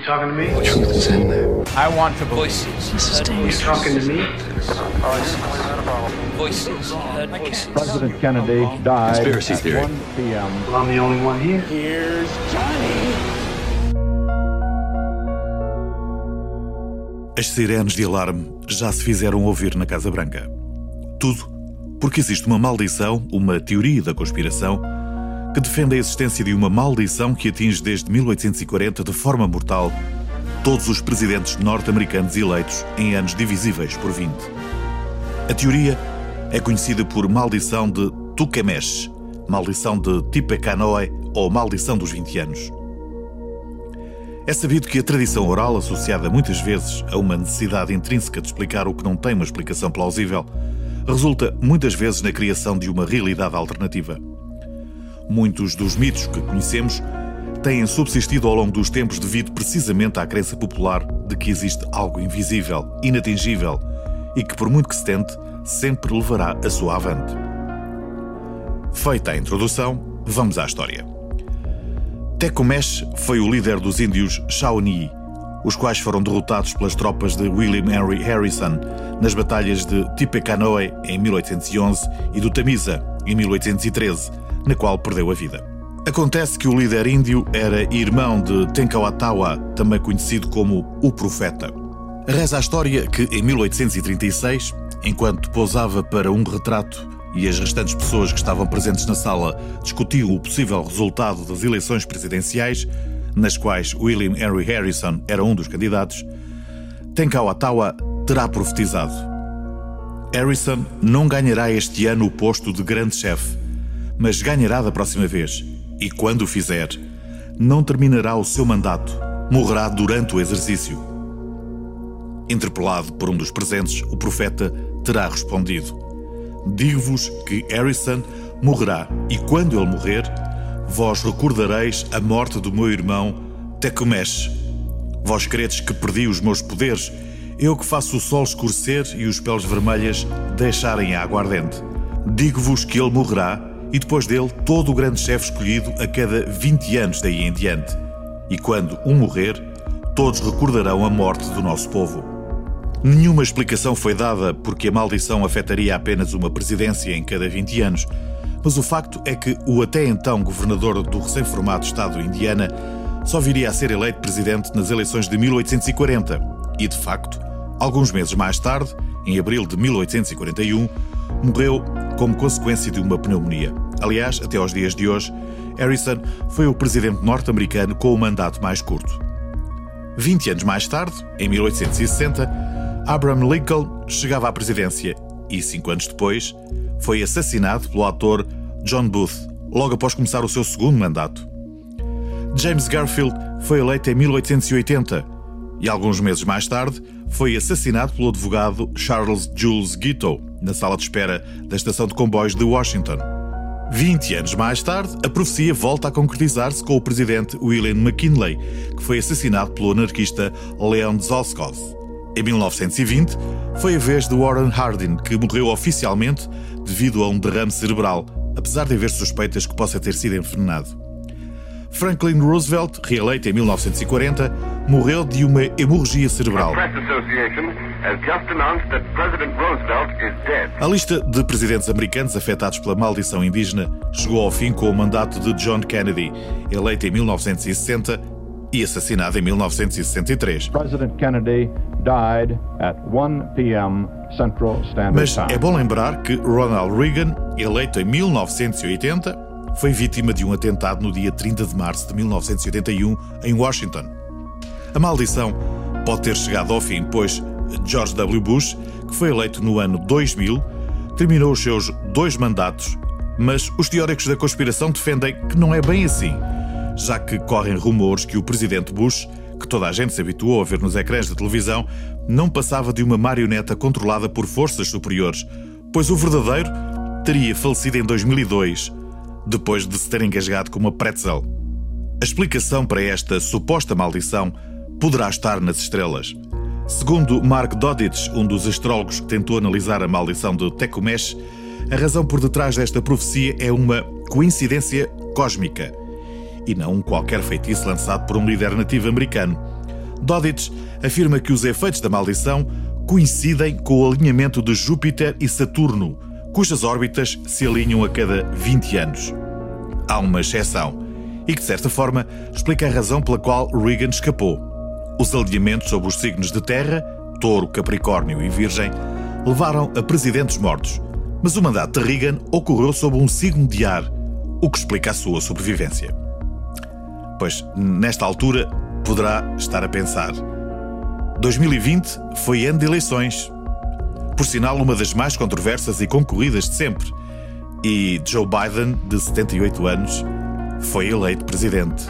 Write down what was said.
You talking to me? The truth is in there. I want to voices. This is You dangerous. talking to me? Voices. Heard voices. President Kennedy died Conspiracy at theory. 1 p.m. Well, I'm the only one here. As sirenes de alarme já se fizeram ouvir na Casa Branca. Tudo porque existe uma maldição, uma teoria da conspiração, que defende a existência de uma maldição que atinge desde 1840 de forma mortal todos os presidentes norte-americanos eleitos em anos divisíveis por 20. A teoria é conhecida por maldição de Tukemesh, maldição de Tippecanoe ou maldição dos 20 anos. É sabido que a tradição oral, associada muitas vezes a uma necessidade intrínseca de explicar o que não tem uma explicação plausível, resulta muitas vezes na criação de uma realidade alternativa. Muitos dos mitos que conhecemos têm subsistido ao longo dos tempos devido precisamente à crença popular de que existe algo invisível, inatingível e que, por muito que se tente, sempre levará a sua avante. Feita a introdução, vamos à história. Tecumseh foi o líder dos índios Shawnee, os quais foram derrotados pelas tropas de William Henry Harrison nas batalhas de Tippecanoe em 1811 e do Tamisa em 1813, na qual perdeu a vida. Acontece que o líder índio era irmão de Tenkawatawa, também conhecido como o Profeta. Reza a história que, em 1836, enquanto pousava para um retrato e as restantes pessoas que estavam presentes na sala discutiam o possível resultado das eleições presidenciais, nas quais William Henry Harrison era um dos candidatos, Tenkawatawa terá profetizado. Harrison não ganhará este ano o posto de grande chefe, mas ganhará da próxima vez, e quando o fizer, não terminará o seu mandato, morrerá durante o exercício. Interpelado por um dos presentes, o profeta terá respondido: Digo-vos que Harrison morrerá, e quando ele morrer, vós recordareis a morte do meu irmão Tecumseh. Vós credes que perdi os meus poderes, eu que faço o sol escurecer e os peles vermelhas deixarem a água ardente. Digo-vos que ele morrerá, e depois dele todo o grande chefe escolhido a cada 20 anos daí em diante. E quando um morrer, todos recordarão a morte do nosso povo. Nenhuma explicação foi dada porque a maldição afetaria apenas uma presidência em cada 20 anos, mas o facto é que o até então governador do recém-formado estado de Indiana só viria a ser eleito presidente nas eleições de 1840 e, de facto, alguns meses mais tarde, em abril de 1841, morreu como consequência de uma pneumonia. Aliás, até aos dias de hoje, Harrison foi o presidente norte-americano com o mandato mais curto. 20 anos mais tarde, em 1860, Abraham Lincoln chegava à presidência e, cinco anos depois, foi assassinado pelo ator John Booth, logo após começar o seu segundo mandato. James Garfield foi eleito em 1880 e, alguns meses mais tarde, foi assassinado pelo advogado Charles Jules Guiteau na sala de espera da estação de comboios de Washington. 20 anos mais tarde, a profecia volta a concretizar-se com o presidente William McKinley, que foi assassinado pelo anarquista Leon Zolskov. Em 1920, foi a vez de Warren Harding, que morreu oficialmente devido a um derrame cerebral, apesar de haver suspeitas que possa ter sido envenenado. Franklin Roosevelt, reeleito em 1940, morreu de uma hemorragia cerebral. Press Association has just announced that President Roosevelt is dead. A lista de presidentes americanos afetados pela maldição indígena chegou ao fim com o mandato de John Kennedy, eleito em 1960 e assassinado em 1963. President Kennedy died at 1 p.m. Central Standard Mas Time. é bom lembrar que Ronald Reagan, eleito em 1980, foi vítima de um atentado no dia 30 de março de 1981 em Washington. A maldição pode ter chegado ao fim, pois George W. Bush, que foi eleito no ano 2000, terminou os seus dois mandatos, mas os teóricos da conspiração defendem que não é bem assim, já que correm rumores que o presidente Bush, que toda a gente se habituou a ver nos ecrãs de televisão, não passava de uma marioneta controlada por forças superiores, pois o verdadeiro teria falecido em 2002, depois de se ter engasgado com uma pretzel. A explicação para esta suposta maldição poderá estar nas estrelas. Segundo Mark Dodich, um dos astrólogos que tentou analisar a maldição de Tecumseh, a razão por detrás desta profecia é uma coincidência cósmica e não um qualquer feitiço lançado por um líder nativo americano. Dodich afirma que os efeitos da maldição coincidem com o alinhamento de Júpiter e Saturno, cujas órbitas se alinham a cada 20 anos. Há uma exceção, e que de certa forma explica a razão pela qual Reagan escapou. Os alinhamentos sobre os signos de Terra, Touro, Capricórnio e Virgem, levaram a presidentes mortos, mas o mandato de Reagan ocorreu sob um signo de ar, o que explica a sua sobrevivência. Pois, nesta altura, poderá estar a pensar: 2020 foi ano de eleições. Por sinal, uma das mais controversas e concorridas de sempre. E Joe Biden, de 78 anos, foi eleito presidente.